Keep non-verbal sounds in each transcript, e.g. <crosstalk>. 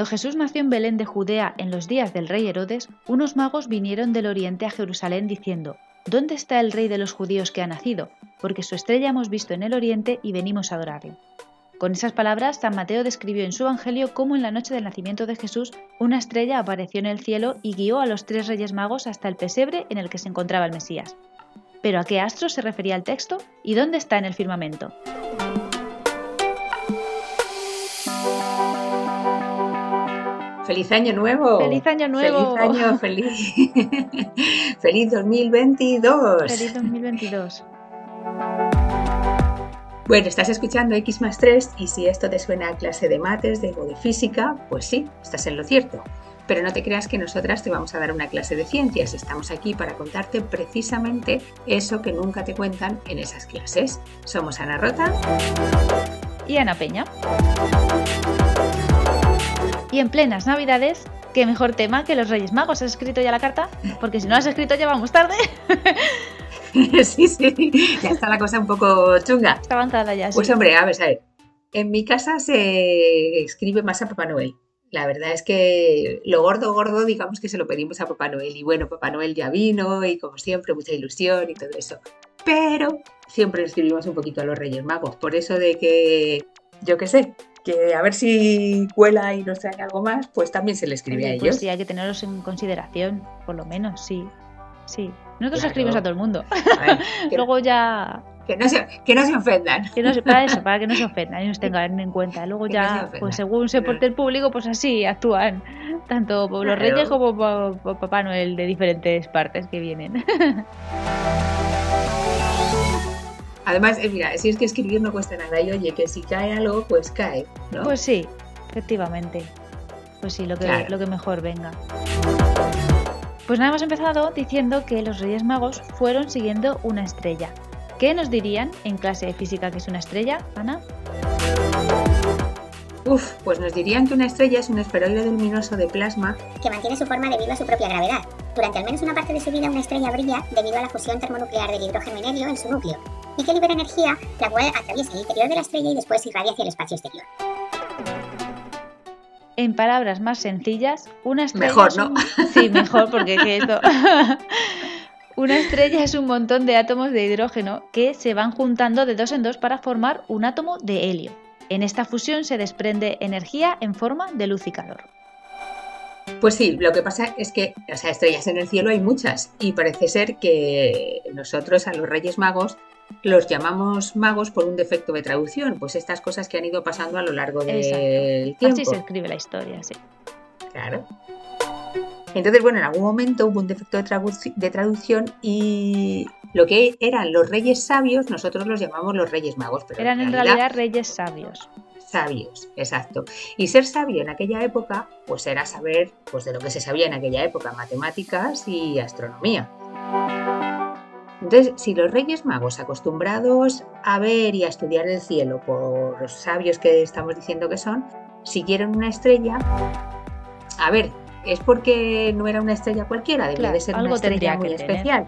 Cuando Jesús nació en Belén de Judea en los días del rey Herodes, unos magos vinieron del oriente a Jerusalén diciendo, ¿Dónde está el rey de los judíos que ha nacido? Porque su estrella hemos visto en el oriente y venimos a adorarle. Con esas palabras, San Mateo describió en su Evangelio cómo en la noche del nacimiento de Jesús una estrella apareció en el cielo y guió a los tres reyes magos hasta el pesebre en el que se encontraba el Mesías. ¿Pero a qué astro se refería el texto y dónde está en el firmamento? ¡Feliz año nuevo! ¡Feliz año nuevo! ¡Feliz año, feliz! ¡Feliz 2022! <laughs> ¡Feliz 2022! Bueno, estás escuchando X más 3 y si esto te suena a clase de mates, de, o de física, pues sí, estás en lo cierto. Pero no te creas que nosotras te vamos a dar una clase de ciencias, estamos aquí para contarte precisamente eso que nunca te cuentan en esas clases. Somos Ana Rota y Ana Peña. Y en plenas navidades, qué mejor tema que los Reyes Magos. ¿Has escrito ya la carta? Porque si no has escrito ya vamos tarde. <laughs> sí, sí, ya está la cosa un poco chunga. Está avanzada ya. Pues hombre, a ver, a ver. En mi casa se escribe más a Papá Noel. La verdad es que lo gordo, gordo, digamos que se lo pedimos a Papá Noel. Y bueno, Papá Noel ya vino y como siempre, mucha ilusión y todo eso. Pero siempre escribimos un poquito a los Reyes Magos. Por eso de que, yo qué sé, que a ver si cuela y nos trae algo más, pues también se le escribe a pues ellos. sí, hay que tenerlos en consideración, por lo menos, sí. Sí. Nosotros escribimos a todo el mundo. <laughs> Luego ya. Que no, se, que no se ofendan. Que no se, para eso, <laughs> para que no se ofendan y nos tengan en cuenta. Luego ya, pues según se porte el público, pues así actúan. Tanto los reyes como Papá Noel de diferentes partes que vienen. <laughs> Además, eh, mira, si es que escribir no cuesta nada y oye, que si cae algo, pues cae, ¿no? Pues sí, efectivamente. Pues sí, lo que, lo que mejor venga. Pues nada, hemos empezado diciendo que los Reyes Magos fueron siguiendo una estrella. ¿Qué nos dirían en clase de física que es una estrella, Ana? Uf, pues nos dirían que una estrella es un esferoide luminoso de plasma que mantiene su forma debido a su propia gravedad. Durante al menos una parte de su vida, una estrella brilla debido a la fusión termonuclear del hidrógeno en helio en su núcleo, y que libera energía, la cual atraviesa el interior de la estrella y después irradia hacia el espacio exterior. En palabras más sencillas, una estrella. Mejor, ¿no? Sí, mejor, porque esto. <laughs> una estrella es un montón de átomos de hidrógeno que se van juntando de dos en dos para formar un átomo de helio. En esta fusión se desprende energía en forma de luz y calor. Pues sí, lo que pasa es que, o sea, estrellas en el cielo hay muchas y parece ser que nosotros a los Reyes Magos los llamamos magos por un defecto de traducción, pues estas cosas que han ido pasando a lo largo del tiempo. Así se escribe la historia, sí. Claro. Entonces, bueno, en algún momento hubo un defecto de, traducción y lo que eran los reyes sabios, nosotros los llamamos los reyes magos. Pero eran en realidad, reyes sabios. Sabios, exacto. Y ser sabio en aquella época, pues era saber pues, de lo que se sabía en aquella época, matemáticas y astronomía. Entonces, si los Reyes Magos, acostumbrados a ver y a estudiar el cielo por los sabios que estamos diciendo que son, siguieron una estrella, a ver, es porque no era una estrella cualquiera, debía de ser una estrella muy especial.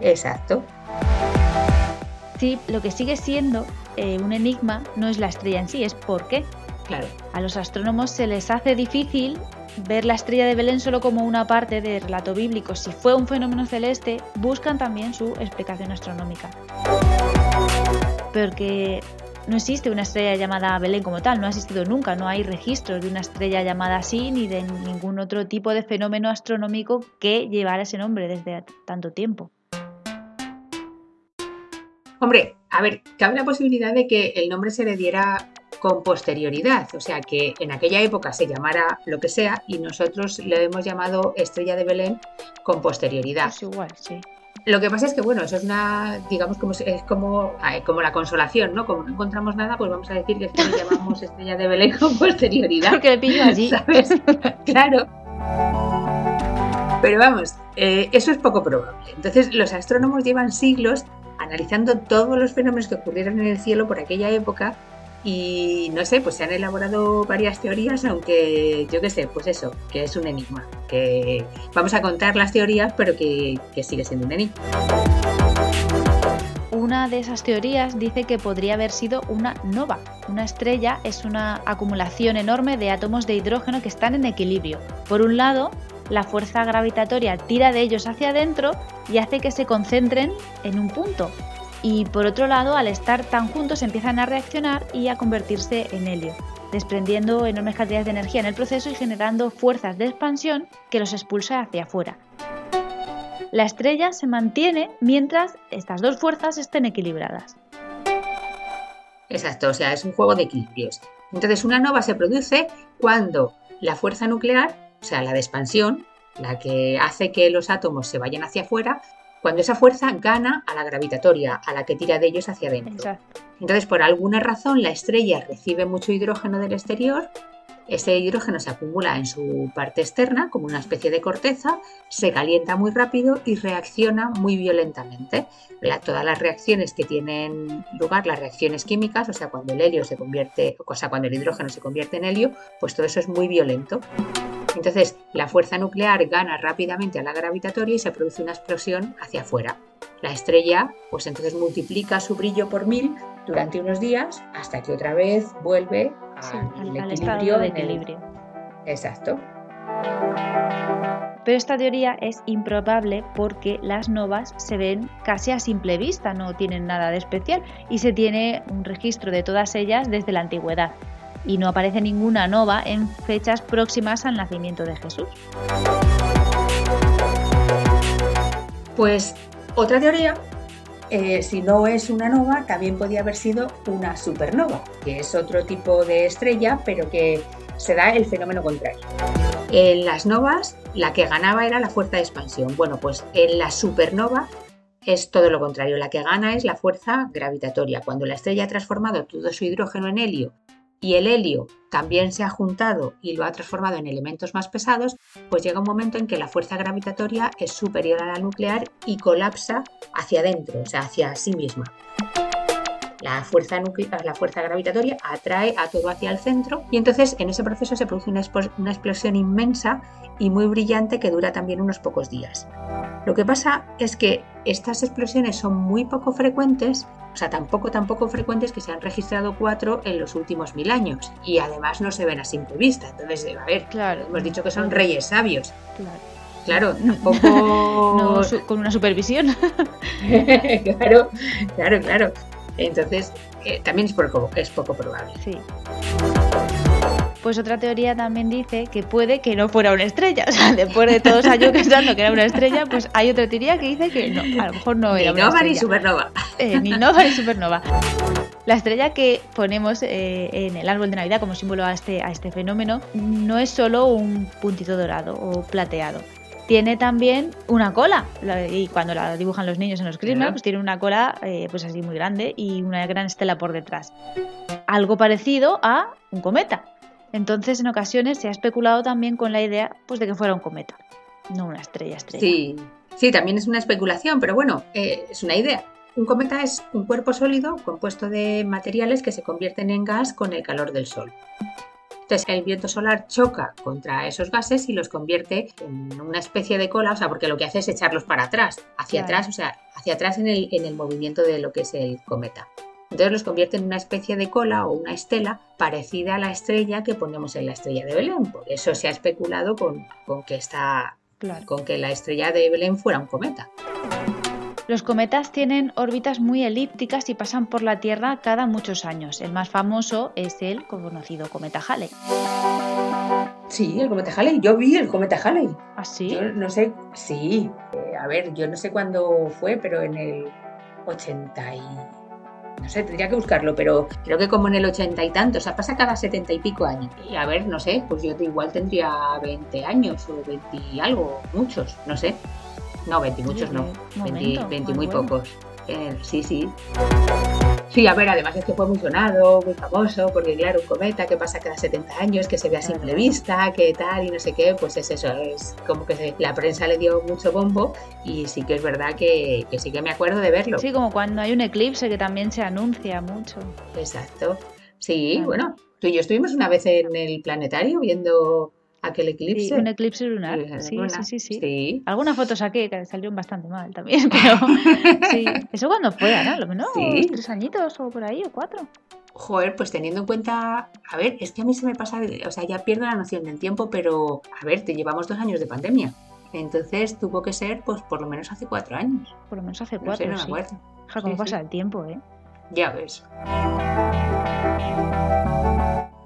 Exacto. Sí, lo que sigue siendo eh, un enigma no es la estrella en sí, es por qué. Claro. A los astrónomos se les hace difícil ver la estrella de Belén solo como una parte del relato bíblico. Si fue un fenómeno celeste, buscan también su explicación astronómica. Porque no existe una estrella llamada Belén como tal, no ha existido nunca, no hay registros de una estrella llamada así ni de ningún otro tipo de fenómeno astronómico que llevara ese nombre desde tanto tiempo. Hombre, a ver, cabe la posibilidad de que el nombre se le diera con posterioridad, o sea que en aquella época se llamara lo que sea y nosotros le hemos llamado Estrella de Belén con posterioridad. Es igual, sí. Lo que pasa es que, bueno, eso es una, digamos, como, es como, como la consolación, ¿no? Como no encontramos nada, pues vamos a decir que es que le llamamos Estrella de Belén con posterioridad. <laughs> Porque le pillo allí. ¿Sabes? claro. Pero vamos, eh, eso es poco probable. Entonces, los astrónomos llevan siglos analizando todos los fenómenos que ocurrieron en el cielo por aquella época y no sé, pues se han elaborado varias teorías, aunque yo qué sé, pues eso, que es un enigma. Que vamos a contar las teorías, pero que, sigue siendo un enigma. una de esas teorías dice que podría haber sido una nova. Una estrella es una acumulación enorme de átomos de hidrógeno que están en equilibrio. Por un lado, la fuerza gravitatoria tira de ellos hacia adentro y hace que se concentren en un punto. Y por otro lado, al estar tan juntos empiezan a reaccionar y a convertirse en helio, desprendiendo enormes cantidades de energía en el proceso y generando fuerzas de expansión que los expulsa hacia afuera. La estrella se mantiene mientras estas dos fuerzas estén equilibradas. Exacto, o sea, es un juego de equilibrios. Entonces, una nova se produce cuando la fuerza nuclear, o sea, la de expansión, la que hace que los átomos se vayan hacia afuera, cuando esa fuerza gana a la gravitatoria, a la que tira de ellos hacia adentro. Entonces, por alguna razón, la estrella recibe mucho hidrógeno del exterior ese hidrógeno se acumula en su parte externa como una especie de corteza, se calienta muy rápido y reacciona muy violentamente. todas las reacciones que tienen lugar, las reacciones químicas, o sea, cuando el helio se convierte, o sea, cuando el hidrógeno se convierte en helio, pues todo eso es muy violento. Entonces, la fuerza nuclear gana rápidamente a la gravitatoria y se produce una explosión hacia afuera. La estrella, pues entonces multiplica su brillo por mil durante unos días hasta que otra vez vuelve al, estado de equilibrio. Exacto. Pero esta teoría es improbable porque las novas se ven casi a simple vista, no tienen nada de especial y se tiene un registro de todas ellas desde la antigüedad y no aparece ninguna nova en fechas próximas al nacimiento de Jesús. Pues otra teoría eh, si no es una nova, también podía haber sido una supernova, que es otro tipo de estrella, pero que se da el fenómeno contrario. En las novas, la que ganaba era la fuerza de expansión. Bueno, pues en la supernova es todo lo contrario. La que gana es la fuerza gravitatoria. Cuando la estrella ha transformado todo su hidrógeno en helio y el helio también se ha juntado y lo ha transformado en elementos más pesados, pues llega un momento en que la fuerza gravitatoria es superior a la nuclear y colapsa hacia adentro, o sea, hacia sí misma. La fuerza, la fuerza gravitatoria atrae a todo hacia el centro y entonces en ese proceso se produce una, una explosión inmensa y muy brillante que dura también unos pocos días. Lo que pasa es que estas explosiones son muy poco frecuentes o sea, tampoco, tampoco frecuentes que se han registrado cuatro en los últimos mil años y además no se ven a simple vista. Entonces, a ver, claro, hemos dicho que son reyes sabios. Claro. Claro, tampoco. <laughs> con una supervisión. <laughs> claro, claro, claro. Entonces, eh, también es poco, es poco probable. Sí. Pues otra teoría también dice que puede que no fuera una estrella. <laughs> O sea, después de todos años pensando que era una estrella, pues hay otra teoría que dice que no, a lo mejor no era ni una nova ni supernova. <laughs> Eh, ni nova ni supernova. La estrella que ponemos eh, en el árbol de Navidad como símbolo a este, a este fenómeno no es solo un puntito dorado o plateado. Tiene también una cola, y cuando la dibujan los niños en los Christmas, pues tiene una cola eh, pues así muy grande y una gran estela por detrás. Algo parecido a un cometa. Entonces, en ocasiones se ha especulado también con la idea pues, de que fuera un cometa, no una estrella estrella. Sí, sí, también es una especulación, pero bueno, eh, es una idea. Un cometa es un cuerpo sólido compuesto de materiales que se convierten en gas con el calor del Sol. Entonces, el viento solar choca contra esos gases y los convierte en una especie de cola, o sea, porque lo que hace es echarlos para atrás, hacia atrás, o sea, hacia atrás en el, en el movimiento de lo que es el cometa. Entonces los convierte en una especie de cola o una estela parecida a la estrella que ponemos en la estrella de Belén. Por eso se ha especulado con, que, con que la estrella de Belén fuera un cometa. Los cometas tienen órbitas muy elípticas y pasan por la Tierra cada muchos años. El más famoso es el conocido cometa Halley. Sí, el cometa Halley. Yo vi el cometa Halley. ¿Ah, sí? Yo no sé, sí. Eh, a ver, yo no sé cuándo fue, pero en el 80 y no sé, tendría que buscarlo, pero creo que como en el ochenta y tantos, o sea, pasa cada setenta y pico años. Y a ver, no sé, pues yo igual tendría 20 años o 20 y algo, muchos, no sé. No, 20 muchos no, 20, muy pocos. Eh, sí, sí. Sí, a ver, además es que fue muy sonado, muy famoso, porque claro, un cometa que pasa cada 70 años, que se ve a simple vista, que tal y no sé qué, pues es eso, es como que la prensa le dio mucho bombo y sí que es verdad que, sí que me acuerdo de verlo. Sí, como cuando hay un eclipse que también se anuncia mucho. Exacto. Sí, bueno, tú y yo estuvimos una vez en el planetario viendo aquel eclipse. Sí, un eclipse lunar. Sí, sí, sí, sí. Sí. Algunas fotos saqué que salieron bastante mal también, <laughs> pero sí. ¿Eso cuando fue, Ana? Lo menos tres añitos o por ahí, o cuatro. Joder, pues teniendo en cuenta, a ver, es que a mí se me pasa, o sea, ya pierdo la noción del tiempo, pero a ver, te llevamos dos años de pandemia. Entonces tuvo que ser, pues por lo menos hace cuatro años. Por lo menos hace No cuatro, sé, no me acuerdo. Cómo Sí, pasa sí. el tiempo, ¿eh? Ya ves.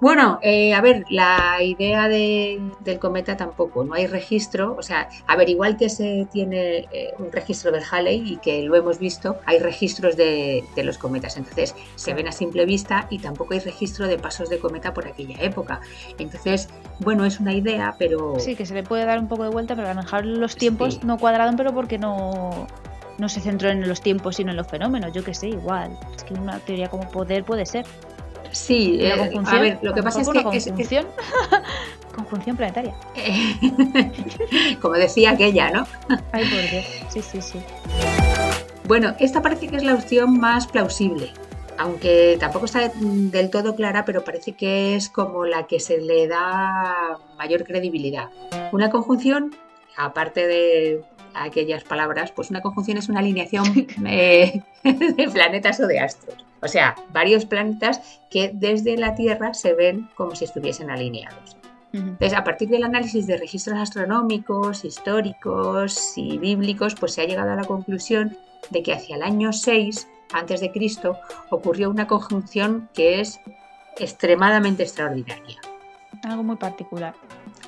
Bueno, eh, a ver, la idea de- del cometa tampoco, no hay registro, o sea, a ver, igual que se tiene eh, un registro del Halley y que lo hemos visto, hay registros de, de los cometas, entonces se ven a simple vista y tampoco hay registro de pasos de cometa por aquella época. Entonces, bueno, es una idea, pero... Sí, que se le puede dar un poco de vuelta, pero a lo mejor los tiempos Sí. no cuadraron, pero porque no, no se centró en los tiempos, sino en los fenómenos. Yo que sé, igual. Es que una teoría como poder puede ser. Sí, ¿Y la eh, conjunción? a ver, lo que pasa es que... es- conjunción. <laughs> conjunción planetaria. <laughs> como decía aquella, ¿no? Ay, por Dios. Sí, sí, sí. Bueno, esta parece que es la opción más plausible, aunque tampoco está del todo clara, pero parece que es como la que se le da mayor credibilidad. Una conjunción, aparte de aquellas palabras, pues una conjunción es una alineación <laughs> eh, de planetas o de astros. O sea, varios planetas que desde la Tierra se ven como si estuviesen alineados. Entonces, a partir del análisis de registros astronómicos, históricos y bíblicos, pues se ha llegado a la conclusión de que hacia el año 6 antes de Cristo ocurrió una conjunción que es extremadamente extraordinaria. Algo muy particular.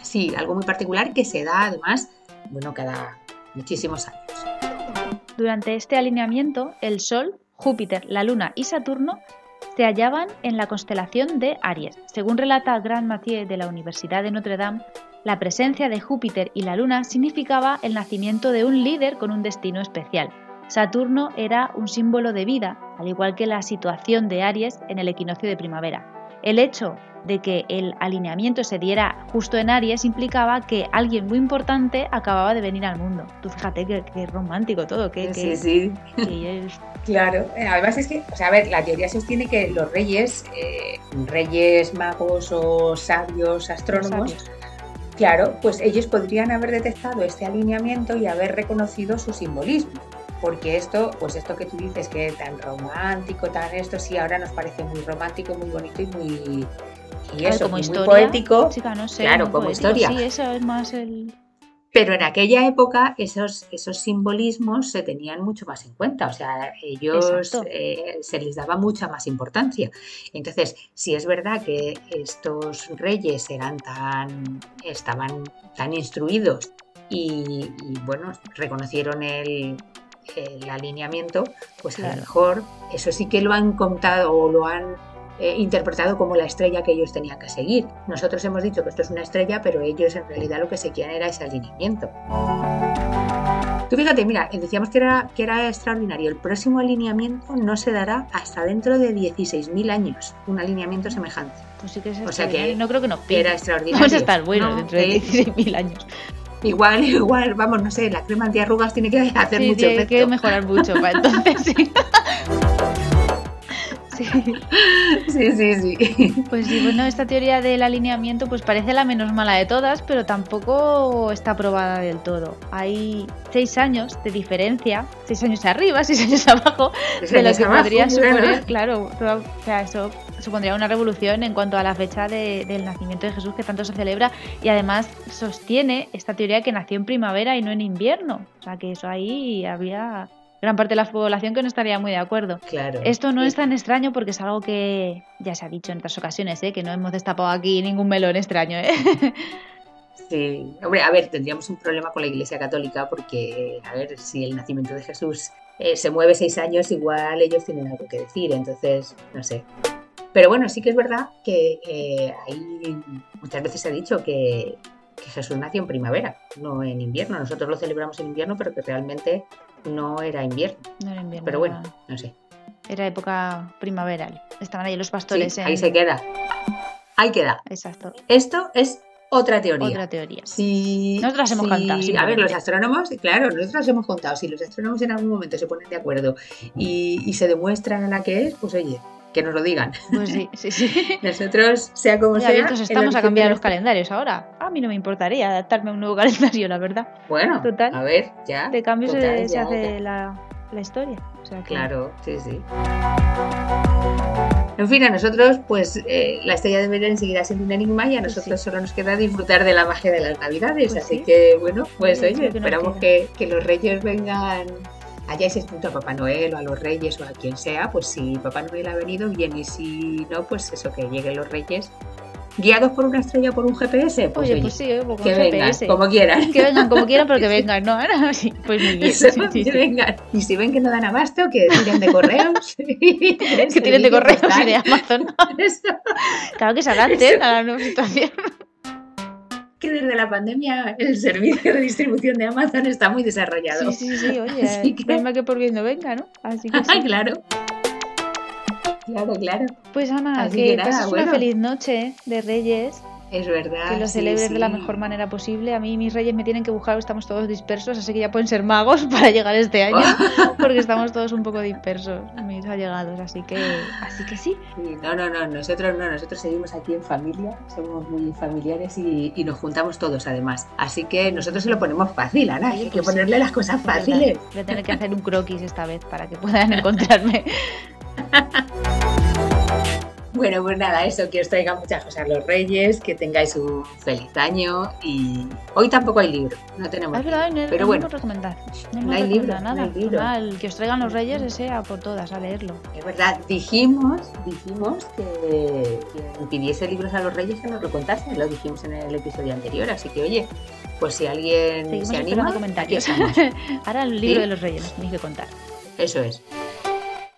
Sí, algo muy particular que se da además, bueno, cada muchísimos años. Durante este alineamiento, el Sol, Júpiter, la Luna y Saturno se hallaban en la constelación de Aries. Según relata Grand Mathieu de la Universidad de Notre Dame, la presencia de Júpiter y la Luna significaba el nacimiento de un líder con un destino especial. Saturno era un símbolo de vida, al igual que la situación de Aries en el equinoccio de primavera. El hecho de que el alineamiento se diera justo en Aries implicaba que alguien muy importante acababa de venir al mundo. Tú fíjate que, que romántico todo, que, que- sí. que es- <laughs> Claro, eh, además es que, o sea, a ver, la teoría sostiene que los reyes, eh, reyes magos o sabios astrónomos, sabios. claro, pues ellos podrían haber detectado este alineamiento y haber reconocido su simbolismo. Porque esto, pues esto que tú dices que tan romántico, tan esto, sí, ahora nos parece muy romántico, muy bonito y muy, y eso, como muy historia, poético. Chica, no sé, Claro, como poético. historia. Sí, eso es más el. Pero en aquella época esos, esos simbolismos se tenían mucho más en cuenta, o sea, ellos eh, se les daba mucha más importancia. Entonces, si es verdad que estos reyes eran tan, estaban tan instruidos y, y, bueno, reconocieron el, el alineamiento, pues a lo mejor eso sí que lo han contado o lo han eh, interpretado como la estrella que ellos tenían que seguir. Nosotros hemos dicho que esto es una estrella, pero ellos en realidad lo que seguían era ese alineamiento. Tú fíjate, mira, decíamos que era, que era extraordinario. El próximo alineamiento no se dará hasta dentro de 16.000 años, un alineamiento semejante. Pues sí que es O sea que-. No creo que nos pille. era extraordinario. Vamos a estar bueno No, dentro de eh, 16.000 años. Igual, igual, vamos, no sé, la crema antiarrugas tiene que hacer Sí, mucho tiene efecto. que mejorar mucho para entonces, sí. <laughs> <laughs> Sí, Sí, sí, sí. pues sí, bueno, esta teoría del alineamiento pues parece la menos mala de todas, pero tampoco está aprobada del todo. Hay seis años de diferencia, seis años arriba, <laughs> seis años abajo, de lo que abajo, podría bueno. suponer, claro, o sea, eso supondría una revolución en cuanto a la fecha de- del nacimiento de Jesús que tanto se celebra y además sostiene esta teoría que nació en primavera y no en invierno. O sea, que eso ahí había gran parte de la población que no estaría muy de acuerdo. Claro. Esto no Sí. es tan extraño porque es algo que ya se ha dicho en otras ocasiones, ¿eh? que no hemos destapado aquí ningún melón extraño. ¿eh? <laughs> Sí, hombre, a ver, tendríamos un problema con la Iglesia Católica porque, a ver, si el nacimiento de Jesús eh, se mueve seis años, igual ellos tienen algo que decir, entonces, no sé. Pero bueno, sí que es verdad que eh, ahí muchas veces se ha dicho que, que Jesús nació en primavera, no en invierno. Nosotros lo celebramos en invierno, pero que realmente no era invierno. No era invierno, Pero bueno, era- no sé. era época primaveral. Estaban ahí los Sí, pastores. ahí se queda. Ahí queda. Exacto. Esto es otra teoría. Otra teoría. Si, Nosotras hemos cantado, A ver, los astrónomos, claro, nosotros hemos contado. Si los astrónomos en algún momento se ponen de acuerdo y, y se demuestra la que es, pues oye, que nos lo digan. Pues sí, sí, sí. <laughs> Nosotros, sea como sea. abiertos estamos a cambiar los calendarios ahora. A mí no me importaría adaptarme a un nuevo <laughs> calendario, la verdad. Bueno, Total. a ver, ya. De cambio se, total, se ya, hace ya. la, la historia. O sea que- Claro, sí, sí. En fin, a nosotros, pues eh, la estrella de Belén seguirá siendo un enigma y a Pues nosotros sí. solo nos queda disfrutar de la magia de las Navidades. Pues así sí. que, bueno, pues Sí, oye, que esperamos que, que los reyes vengan. Hayáis escrito a Papá Noel o a los reyes o a quien sea, pues si Papá Noel ha venido, bien, y si no, pues eso, que lleguen los reyes guiados por una estrella o por un GPS, pues Oye, oye, pues sí, oye, pues con que vengan, GPS. como quieran. Que vengan como quieran, pero que <laughs> vengan, ¿no? <laughs> Sí, pues muy bien. Eso, sí, sí, que sí. vengan. Y si ven que no dan abasto, que tiren de correos. <laughs> Que tienen de correos y de Amazon. Eso, Claro que se adapten a la nueva situación. Desde la pandemia el <laughs> servicio de distribución de Amazon está muy desarrollado. Sí, sí, sí, oye, <laughs> Así que- no que por viendo venga, ¿no? Así que <laughs> sí. claro. Claro, claro. Pues Ana, Así que, que nada, pases bueno. una feliz noche de Reyes, Es verdad. que lo sí, celebres de la mejor manera posible. A mí mis Reyes me tienen que buscar, estamos todos dispersos, así que ya pueden ser magos <laughs> para llegar este año, <laughs> porque estamos todos un poco dispersos, mis allegados, así que, así que sí. Sí, no, no, no, nosotros no, nosotros seguimos aquí en familia, somos muy familiares y, y nos juntamos todos además. Así que nosotros se lo ponemos fácil, Ana, Oye, hay que ponerle las cosas fáciles. Voy a tener que hacer un croquis esta vez para que puedan encontrarme. <laughs> Bueno, pues nada, eso, que os traigan muchas cosas los reyes, que tengáis un feliz año y hoy tampoco hay libro, no tenemos es verdad, no, Pero no bueno, hemos recomendado. No, no hay libro, no nada. hay libro. Nada, el que os traigan los reyes ese a por todas, a leerlo. Es verdad, dijimos, dijimos que quien pidiese libros a los reyes que nos lo contase, lo dijimos en el episodio anterior, así que oye, pues si alguien Seguimos se anima, comentarios. aquí. <laughs> Ahora el libro Sí. de los reyes, tenéis que contar. Eso es.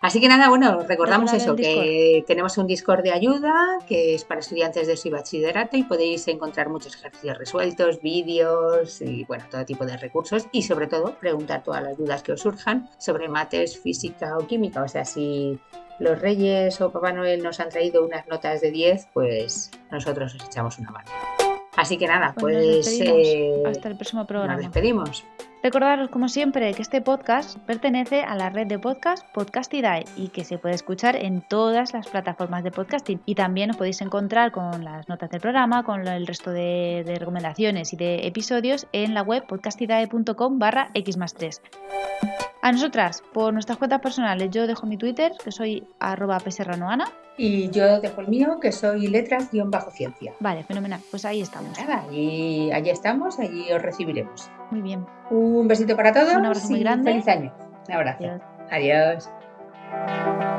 Así que nada, bueno, recordamos Recordad eso, que tenemos un Discord de ayuda que es para estudiantes de su bachillerato y podéis encontrar muchos ejercicios resueltos, vídeos y bueno, todo tipo de recursos y sobre todo preguntar todas las dudas que os surjan sobre mates, física o química. O sea, si los Reyes o Papá Noel nos han traído unas notas de 10, pues nosotros os echamos una mano. Así que nada, Pues nos pues, eh, Hasta el próximo nos programa. despedimos. Recordaros, como siempre, que este podcast pertenece a la red de podcast Podcastidae y que se puede escuchar en todas las plataformas de podcasting. Y también os podéis encontrar con las notas del programa, con el resto de, recomendaciones y de episodios en la web podcastidae.com barra x 3. A nosotras, por nuestras cuentas personales, yo dejo mi Twitter, que soy arroba pserranoana. Y yo dejo el mío, que soy letras-ciencia. Vale, fenomenal. Pues ahí estamos. Nada, allí, allí estamos, allí os recibiremos. Muy bien. Un besito para todos. Un abrazo muy grande. Feliz año. Un abrazo. Adiós. Adiós.